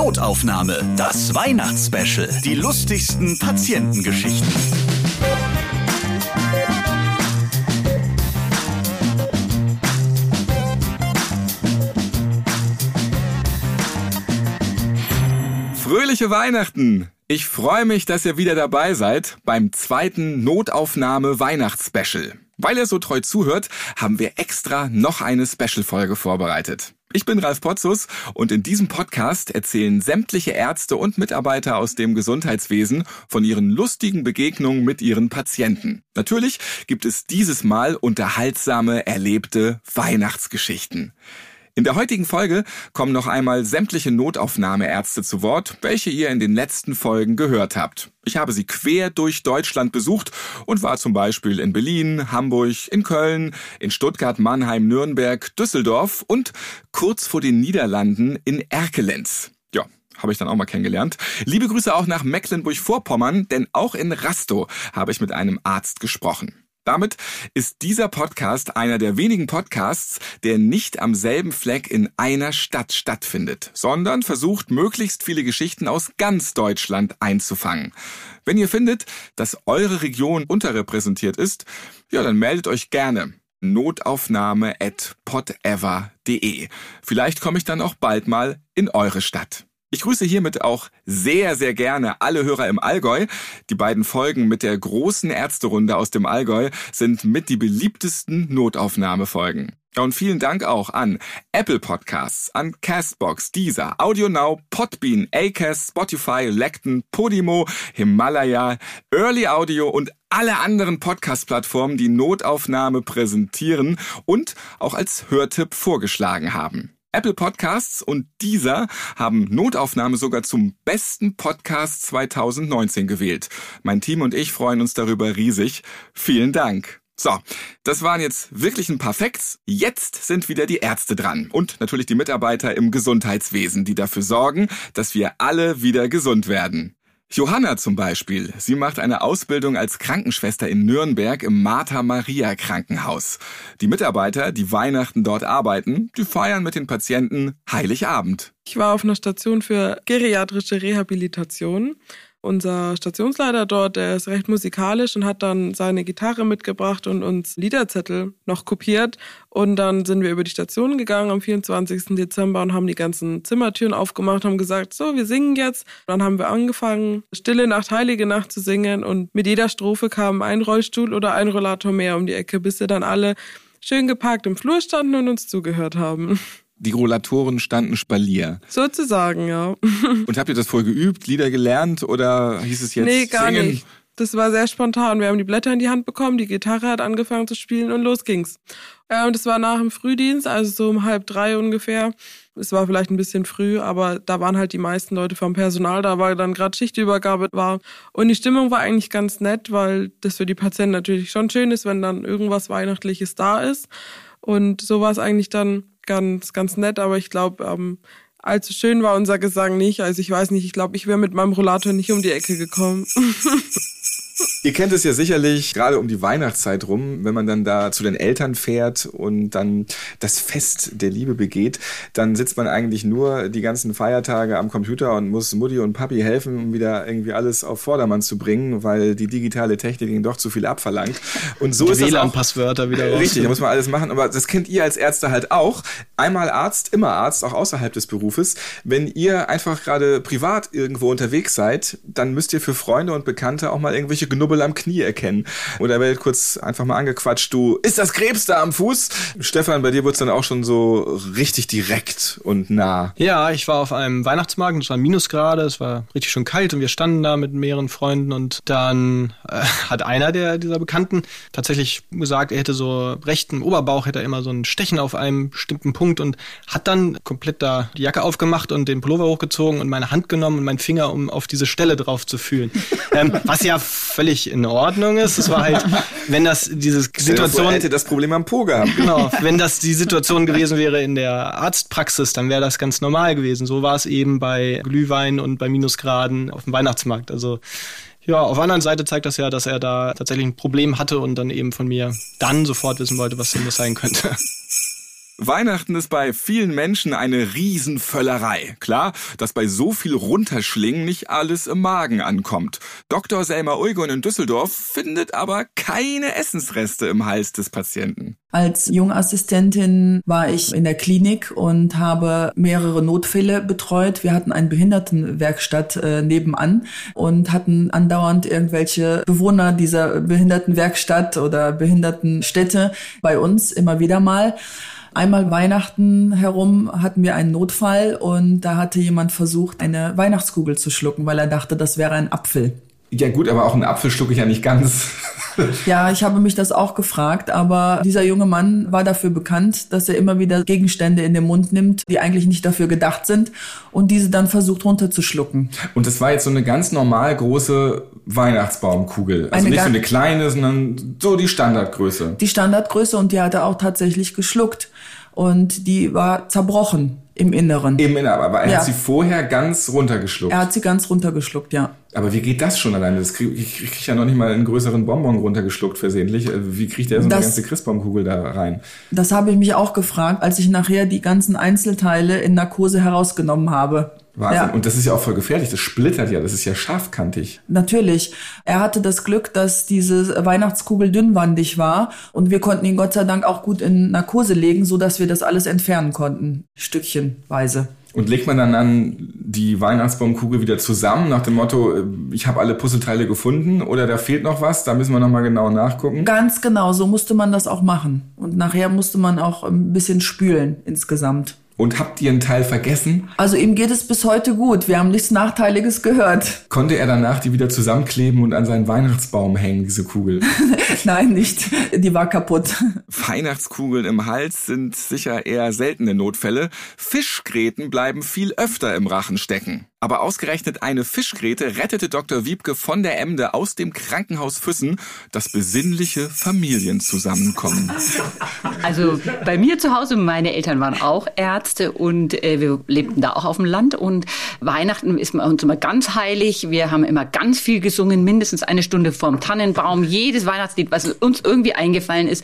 Notaufnahme, das Weihnachtsspecial. Die lustigsten Patientengeschichten. Fröhliche Weihnachten! Ich freue mich, dass ihr wieder dabei seid beim zweiten Notaufnahme Weihnachtsspecial. Weil ihr so treu zuhört, haben wir extra noch eine Special-Folge vorbereitet. Ich bin Ralf Potzus und in diesem Podcast erzählen sämtliche Ärzte und Mitarbeiter aus dem Gesundheitswesen von ihren lustigen Begegnungen mit ihren Patienten. Natürlich gibt es dieses Mal unterhaltsame, erlebte Weihnachtsgeschichten. In der heutigen Folge kommen noch einmal sämtliche Notaufnahmeärzte zu Wort, welche ihr in den letzten Folgen gehört habt. Ich habe sie quer durch Deutschland besucht und war zum Beispiel in Berlin, Hamburg, in Köln, in Stuttgart, Mannheim, Nürnberg, Düsseldorf und kurz vor den Niederlanden in Erkelenz. Ja, habe ich dann auch mal kennengelernt. Liebe Grüße auch nach Mecklenburg-Vorpommern, denn auch in Rastow habe ich mit einem Arzt gesprochen. Damit ist dieser Podcast einer der wenigen Podcasts, der nicht am selben Fleck in einer Stadt stattfindet, sondern versucht, möglichst viele Geschichten aus ganz Deutschland einzufangen. Wenn ihr findet, dass eure Region unterrepräsentiert ist, ja, dann meldet euch gerne. Notaufnahme at podever.de. Vielleicht komme ich dann auch bald mal in eure Stadt. Ich grüße hiermit auch sehr, sehr gerne alle Hörer im Allgäu. Die beiden Folgen mit der großen Ärzterunde aus dem Allgäu sind mit die beliebtesten Notaufnahmefolgen. Und vielen Dank auch an Apple Podcasts, an Castbox, Deezer, AudioNow, Podbean, Acast, Spotify, Lecton, Podimo, Himalaya, Early Audio und alle anderen Podcast-Plattformen, die Notaufnahme präsentieren und auch als Hörtipp vorgeschlagen haben. Apple Podcasts und dieser haben Notaufnahme sogar zum besten Podcast 2019 gewählt. Mein Team und ich freuen uns darüber riesig. Vielen Dank. So, das waren jetzt wirklich ein paar Facts. Jetzt sind wieder die Ärzte dran und natürlich die Mitarbeiter im Gesundheitswesen, die dafür sorgen, dass wir alle wieder gesund werden. Johanna zum Beispiel, sie macht eine Ausbildung als Krankenschwester in Nürnberg im Martha-Maria Krankenhaus. Die Mitarbeiter, die Weihnachten dort arbeiten, die feiern mit den Patienten Heiligabend. Ich war auf einer Station für geriatrische Rehabilitation unser Stationsleiter dort, der ist recht musikalisch und hat dann seine Gitarre mitgebracht und uns Liederzettel noch kopiert. Und dann sind wir über die Station gegangen am 24. Dezember und haben die ganzen Zimmertüren aufgemacht, haben gesagt, so, wir singen jetzt. Dann haben wir angefangen, Stille Nacht, Heilige Nacht zu singen und mit jeder Strophe kam ein Rollstuhl oder ein Rollator mehr um die Ecke, bis sie dann alle schön geparkt im Flur standen und uns zugehört haben die Rollatoren standen Spalier. Sozusagen, ja. Und habt ihr das vorher geübt, Lieder gelernt oder hieß es jetzt Nee, gar singen? nicht. Das war sehr spontan. Wir haben die Blätter in die Hand bekommen, die Gitarre hat angefangen zu spielen und los ging's. Und es war nach dem Frühdienst, also so um halb drei ungefähr. Es war vielleicht ein bisschen früh, aber da waren halt die meisten Leute vom Personal da, weil dann gerade Schichtübergabe war. Und die Stimmung war eigentlich ganz nett, weil das für die Patienten natürlich schon schön ist, wenn dann irgendwas Weihnachtliches da ist. Und so war es eigentlich dann ganz, ganz nett, aber ich glaube, ähm, allzu schön war unser Gesang nicht. Also ich weiß nicht, ich glaube, ich wäre mit meinem Rollator nicht um die Ecke gekommen. Ihr kennt es ja sicherlich, gerade um die Weihnachtszeit rum, wenn man dann da zu den Eltern fährt und dann das Fest der Liebe begeht, dann sitzt man eigentlich nur die ganzen Feiertage am Computer und muss Mutti und Papi helfen, um wieder irgendwie alles auf Vordermann zu bringen, weil die digitale Technik ihnen doch zu viel abverlangt. Und so die ist. WLAN-Passwörter wieder raus. Richtig, da muss man alles machen, aber das kennt ihr als Ärzte halt auch. Einmal Arzt, immer Arzt, auch außerhalb des Berufes. Wenn ihr einfach gerade privat irgendwo unterwegs seid, dann müsst ihr für Freunde und Bekannte auch mal irgendwelche Knubbel am Knie erkennen. Oder werdet kurz einfach mal angequatscht, du, ist das Krebs da am Fuß? Stefan, bei dir wird's dann auch schon so richtig direkt und nah. Ja, ich war auf einem Weihnachtsmarkt, es war Minusgrade, es war richtig schön kalt und wir standen da mit mehreren Freunden und dann äh, hat einer der dieser Bekannten tatsächlich gesagt, er hätte so rechten Oberbauch, hätte er immer so ein Stechen auf einem bestimmten Punkt und hat dann komplett da die Jacke aufgemacht und den Pullover hochgezogen und meine Hand genommen und meinen Finger, um auf diese Stelle drauf zu fühlen. ähm, was ja völlig in Ordnung ist. Es war halt, wenn das diese Situation hätte das Problem am Po gehabt. Genau, wenn das die Situation gewesen wäre in der Arztpraxis, dann wäre das ganz normal gewesen. So war es eben bei Glühwein und bei Minusgraden auf dem Weihnachtsmarkt. Also ja, auf der anderen Seite zeigt das ja, dass er da tatsächlich ein Problem hatte und dann eben von mir dann sofort wissen wollte, was denn das sein könnte. Weihnachten ist bei vielen Menschen eine Riesenvöllerei. Klar, dass bei so viel Runterschlingen nicht alles im Magen ankommt. Dr. Selma Eugon in Düsseldorf findet aber keine Essensreste im Hals des Patienten. Als Jungassistentin war ich in der Klinik und habe mehrere Notfälle betreut. Wir hatten eine Behindertenwerkstatt äh, nebenan und hatten andauernd irgendwelche Bewohner dieser Behindertenwerkstatt oder Behindertenstätte bei uns immer wieder mal. Einmal Weihnachten herum hatten wir einen Notfall und da hatte jemand versucht, eine Weihnachtskugel zu schlucken, weil er dachte, das wäre ein Apfel. Ja gut, aber auch einen Apfel schlucke ich ja nicht ganz. ja, ich habe mich das auch gefragt, aber dieser junge Mann war dafür bekannt, dass er immer wieder Gegenstände in den Mund nimmt, die eigentlich nicht dafür gedacht sind und diese dann versucht runterzuschlucken. Und das war jetzt so eine ganz normal große Weihnachtsbaumkugel. Also eine nicht so eine kleine, sondern so die Standardgröße. Die Standardgröße und die hat er auch tatsächlich geschluckt und die war zerbrochen im Inneren. Im Inneren, aber er ja. hat sie vorher ganz runtergeschluckt. Er hat sie ganz runtergeschluckt, ja. Aber wie geht das schon alleine? Das krieg, ich kriege ja noch nicht mal einen größeren Bonbon runtergeschluckt versehentlich. Äh, wie kriegt er so eine das, ganze Christbaumkugel da rein? Das habe ich mich auch gefragt, als ich nachher die ganzen Einzelteile in Narkose herausgenommen habe. Wahnsinn. Ja. Und das ist ja auch voll gefährlich. Das splittert ja. Das ist ja scharfkantig. Natürlich. Er hatte das Glück, dass diese Weihnachtskugel dünnwandig war und wir konnten ihn Gott sei Dank auch gut in Narkose legen, so dass wir das alles entfernen konnten. Stückchenweise. Und legt man dann an die Weihnachtsbaumkugel wieder zusammen nach dem Motto, äh, ich habe alle Puzzleteile gefunden oder da fehlt noch was, da müssen wir nochmal genau nachgucken? Ganz genau, so musste man das auch machen. Und nachher musste man auch ein bisschen spülen insgesamt. Und habt ihr einen Teil vergessen? Also ihm geht es bis heute gut. Wir haben nichts Nachteiliges gehört. Konnte er danach die wieder zusammenkleben und an seinen Weihnachtsbaum hängen, diese Kugel? Nein, nicht. Die war kaputt. Weihnachtskugeln im Hals sind sicher eher seltene Notfälle. Fischgräten bleiben viel öfter im Rachen stecken. Aber ausgerechnet eine Fischgräte rettete Dr. Wiebke von der Emde aus dem Krankenhaus Füssen das besinnliche Familienzusammenkommen. Also bei mir zu Hause, meine Eltern waren auch Ärzte und äh, wir lebten da auch auf dem Land und Weihnachten ist uns immer ganz heilig. Wir haben immer ganz viel gesungen, mindestens eine Stunde vorm Tannenbaum, jedes Weihnachtslied, was uns irgendwie eingefallen ist.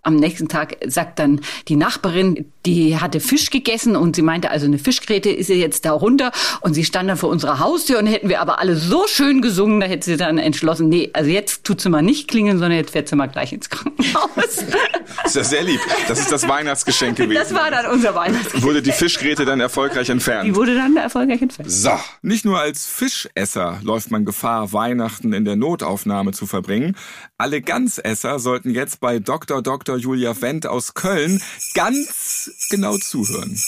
Am nächsten Tag sagt dann die Nachbarin, die hatte Fisch gegessen und sie meinte, also eine Fischgräte ist sie jetzt da runter und sie stand dann vor unserer Haustür und hätten wir aber alle so schön gesungen, da hätte sie dann entschlossen, nee, also jetzt tut sie mal nicht klingeln, sondern jetzt fährt sie mal gleich ins Krankenhaus. Das ist ja sehr lieb. Das ist das Weihnachtsgeschenk gewesen. Das war dann unser Weihnachtsgeschenk. Wurde die Fischgräte dann erfolgreich entfernt? Die wurde dann erfolgreich entfernt. So. Nicht nur als Fischesser läuft man Gefahr, Weihnachten in der Notaufnahme zu verbringen. Alle Ganzesser sollten jetzt bei Dr. Dr. Julia Wendt aus Köln ganz genau zuhören.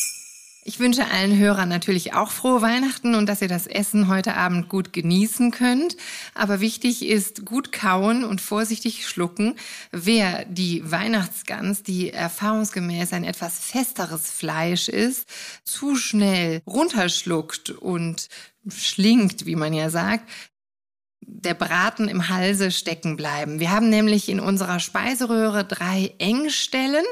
Ich wünsche allen Hörern natürlich auch frohe Weihnachten und dass ihr das Essen heute Abend gut genießen könnt. Aber wichtig ist gut kauen und vorsichtig schlucken. Wer die Weihnachtsgans, die erfahrungsgemäß ein etwas festeres Fleisch ist, zu schnell runterschluckt und schlingt, wie man ja sagt, der Braten im Halse stecken bleiben. Wir haben nämlich in unserer Speiseröhre drei Engstellen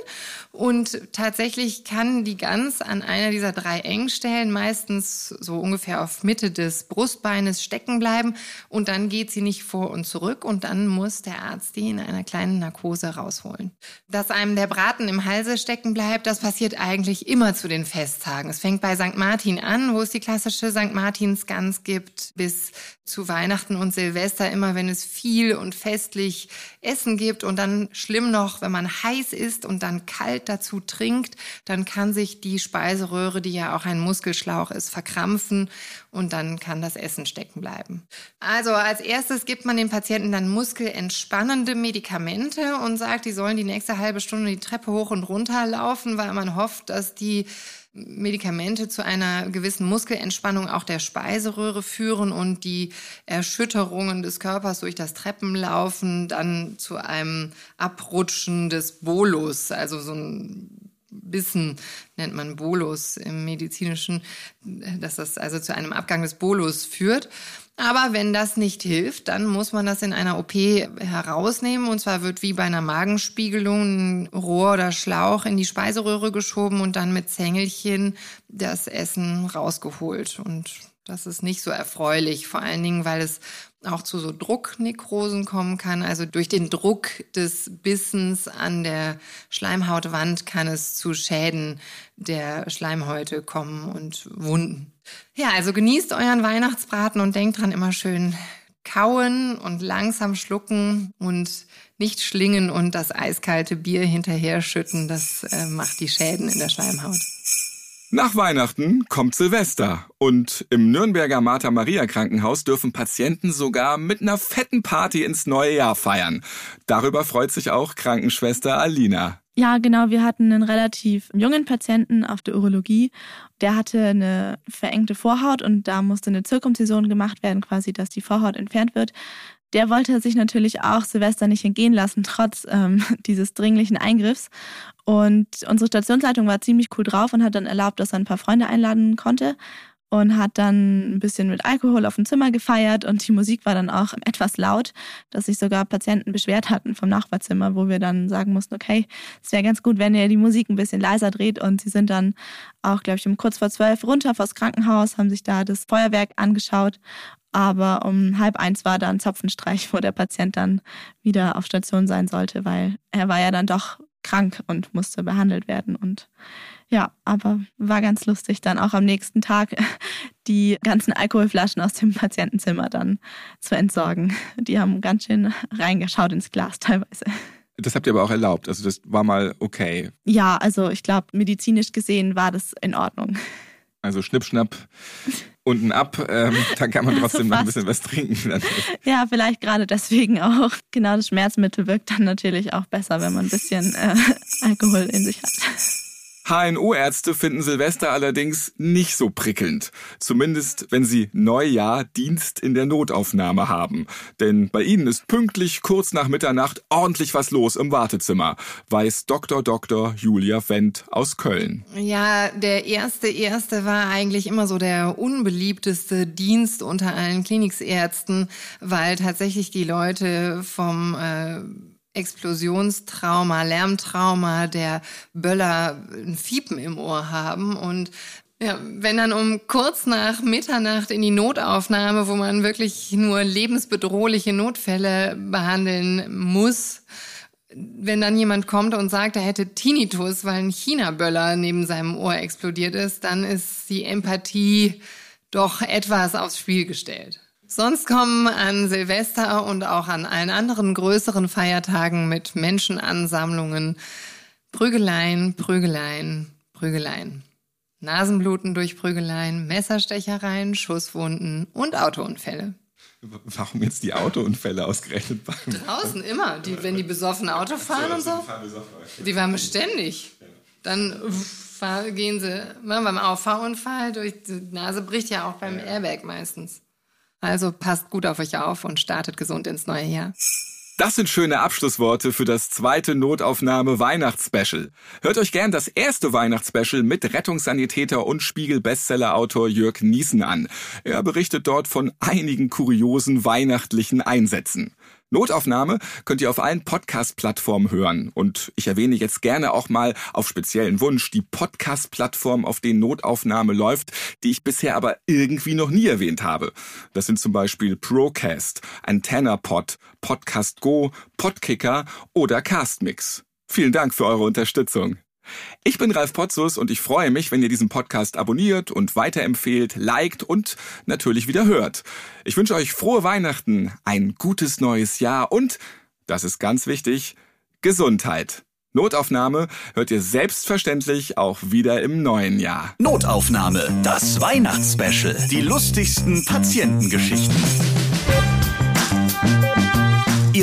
und tatsächlich kann die Gans an einer dieser drei Engstellen meistens so ungefähr auf Mitte des Brustbeines stecken bleiben und dann geht sie nicht vor und zurück und dann muss der Arzt die in einer kleinen Narkose rausholen. Dass einem der Braten im Halse stecken bleibt, das passiert eigentlich immer zu den Festtagen. Es fängt bei St. Martin an, wo es die klassische St. Martins Gans gibt, bis zu Weihnachten und Silvester immer, wenn es viel und festlich Essen gibt und dann schlimm noch, wenn man heiß ist und dann kalt dazu trinkt, dann kann sich die Speiseröhre, die ja auch ein Muskelschlauch ist, verkrampfen und dann kann das Essen stecken bleiben. Also als erstes gibt man den Patienten dann muskelentspannende Medikamente und sagt, die sollen die nächste halbe Stunde die Treppe hoch und runter laufen, weil man hofft, dass die Medikamente zu einer gewissen Muskelentspannung auch der Speiseröhre führen und die Erschütterungen des Körpers durch das Treppenlaufen dann zu einem Abrutschen des Bolus, also so ein Bissen nennt man Bolus im medizinischen, dass das also zu einem Abgang des Bolus führt. Aber wenn das nicht hilft, dann muss man das in einer OP herausnehmen. Und zwar wird wie bei einer Magenspiegelung ein Rohr oder Schlauch in die Speiseröhre geschoben und dann mit Zängelchen das Essen rausgeholt. Und Das ist nicht so erfreulich, vor allen Dingen, weil es auch zu so Drucknekrosen kommen kann. Also durch den Druck des Bissens an der Schleimhautwand kann es zu Schäden der Schleimhäute kommen und Wunden. Ja, also genießt euren Weihnachtsbraten und denkt dran immer schön kauen und langsam schlucken und nicht schlingen und das eiskalte Bier hinterher schütten. Das äh, macht die Schäden in der Schleimhaut. Nach Weihnachten kommt Silvester und im Nürnberger Martha Maria Krankenhaus dürfen Patienten sogar mit einer fetten Party ins neue Jahr feiern. Darüber freut sich auch Krankenschwester Alina. Ja, genau. Wir hatten einen relativ jungen Patienten auf der Urologie. Der hatte eine verengte Vorhaut und da musste eine Zirkumzision gemacht werden, quasi, dass die Vorhaut entfernt wird. Der wollte sich natürlich auch Silvester nicht entgehen lassen, trotz ähm, dieses dringlichen Eingriffs. Und unsere Stationsleitung war ziemlich cool drauf und hat dann erlaubt, dass er ein paar Freunde einladen konnte und hat dann ein bisschen mit Alkohol auf dem Zimmer gefeiert und die Musik war dann auch etwas laut, dass sich sogar Patienten beschwert hatten vom Nachbarzimmer, wo wir dann sagen mussten, okay, es wäre ganz gut, wenn ihr die Musik ein bisschen leiser dreht und sie sind dann auch, glaube ich, um kurz vor zwölf runter vors Krankenhaus, haben sich da das Feuerwerk angeschaut aber um halb eins war da ein Zapfenstreich, wo der Patient dann wieder auf Station sein sollte, weil er war ja dann doch krank und musste behandelt werden. Und ja, aber war ganz lustig, dann auch am nächsten Tag die ganzen Alkoholflaschen aus dem Patientenzimmer dann zu entsorgen. Die haben ganz schön reingeschaut ins Glas teilweise. Das habt ihr aber auch erlaubt. Also das war mal okay. Ja, also ich glaube, medizinisch gesehen war das in Ordnung. Also Schnippschnapp unten ab, ähm, dann kann man trotzdem noch ein bisschen was trinken. ja, vielleicht gerade deswegen auch. Genau, das Schmerzmittel wirkt dann natürlich auch besser, wenn man ein bisschen äh, Alkohol in sich hat. HNO-Ärzte finden Silvester allerdings nicht so prickelnd. Zumindest, wenn sie Neujahr Dienst in der Notaufnahme haben. Denn bei ihnen ist pünktlich kurz nach Mitternacht ordentlich was los im Wartezimmer, weiß Dr. Dr. Julia Wendt aus Köln. Ja, der erste erste war eigentlich immer so der unbeliebteste Dienst unter allen Kliniksärzten, weil tatsächlich die Leute vom äh, Explosionstrauma, Lärmtrauma, der Böller ein Fiepen im Ohr haben und ja, wenn dann um kurz nach Mitternacht in die Notaufnahme, wo man wirklich nur lebensbedrohliche Notfälle behandeln muss, wenn dann jemand kommt und sagt, er hätte Tinnitus, weil ein China-Böller neben seinem Ohr explodiert ist, dann ist die Empathie doch etwas aufs Spiel gestellt. Sonst kommen an Silvester und auch an allen anderen größeren Feiertagen mit Menschenansammlungen Prügeleien, Prügeleien, Prügeleien. Nasenbluten durch Prügeleien, Messerstechereien, Schusswunden und Autounfälle. Warum jetzt die Autounfälle ausgerechnet? Draußen immer, die, wenn die besoffen Auto fahren und so. Die waren beständig. Dann gehen sie beim Auffahrunfall durch die Nase bricht ja auch beim Airbag meistens. Also passt gut auf euch auf und startet gesund ins neue Jahr. Das sind schöne Abschlussworte für das zweite Notaufnahme Weihnachtsspecial. Hört euch gern das erste Weihnachtsspecial mit Rettungssanitäter und Spiegel-Bestseller-Autor Jörg Niesen an. Er berichtet dort von einigen kuriosen weihnachtlichen Einsätzen. Notaufnahme könnt ihr auf allen Podcast-Plattformen hören. Und ich erwähne jetzt gerne auch mal auf speziellen Wunsch die Podcast-Plattform, auf denen Notaufnahme läuft, die ich bisher aber irgendwie noch nie erwähnt habe. Das sind zum Beispiel Procast, AntennaPod, Podcast Go, Podkicker oder Castmix. Vielen Dank für eure Unterstützung. Ich bin Ralf Potzus und ich freue mich, wenn ihr diesen Podcast abonniert und weiterempfehlt, liked und natürlich wieder hört. Ich wünsche euch frohe Weihnachten, ein gutes neues Jahr und, das ist ganz wichtig, Gesundheit. Notaufnahme hört ihr selbstverständlich auch wieder im neuen Jahr. Notaufnahme, das Weihnachtsspecial. Die lustigsten Patientengeschichten.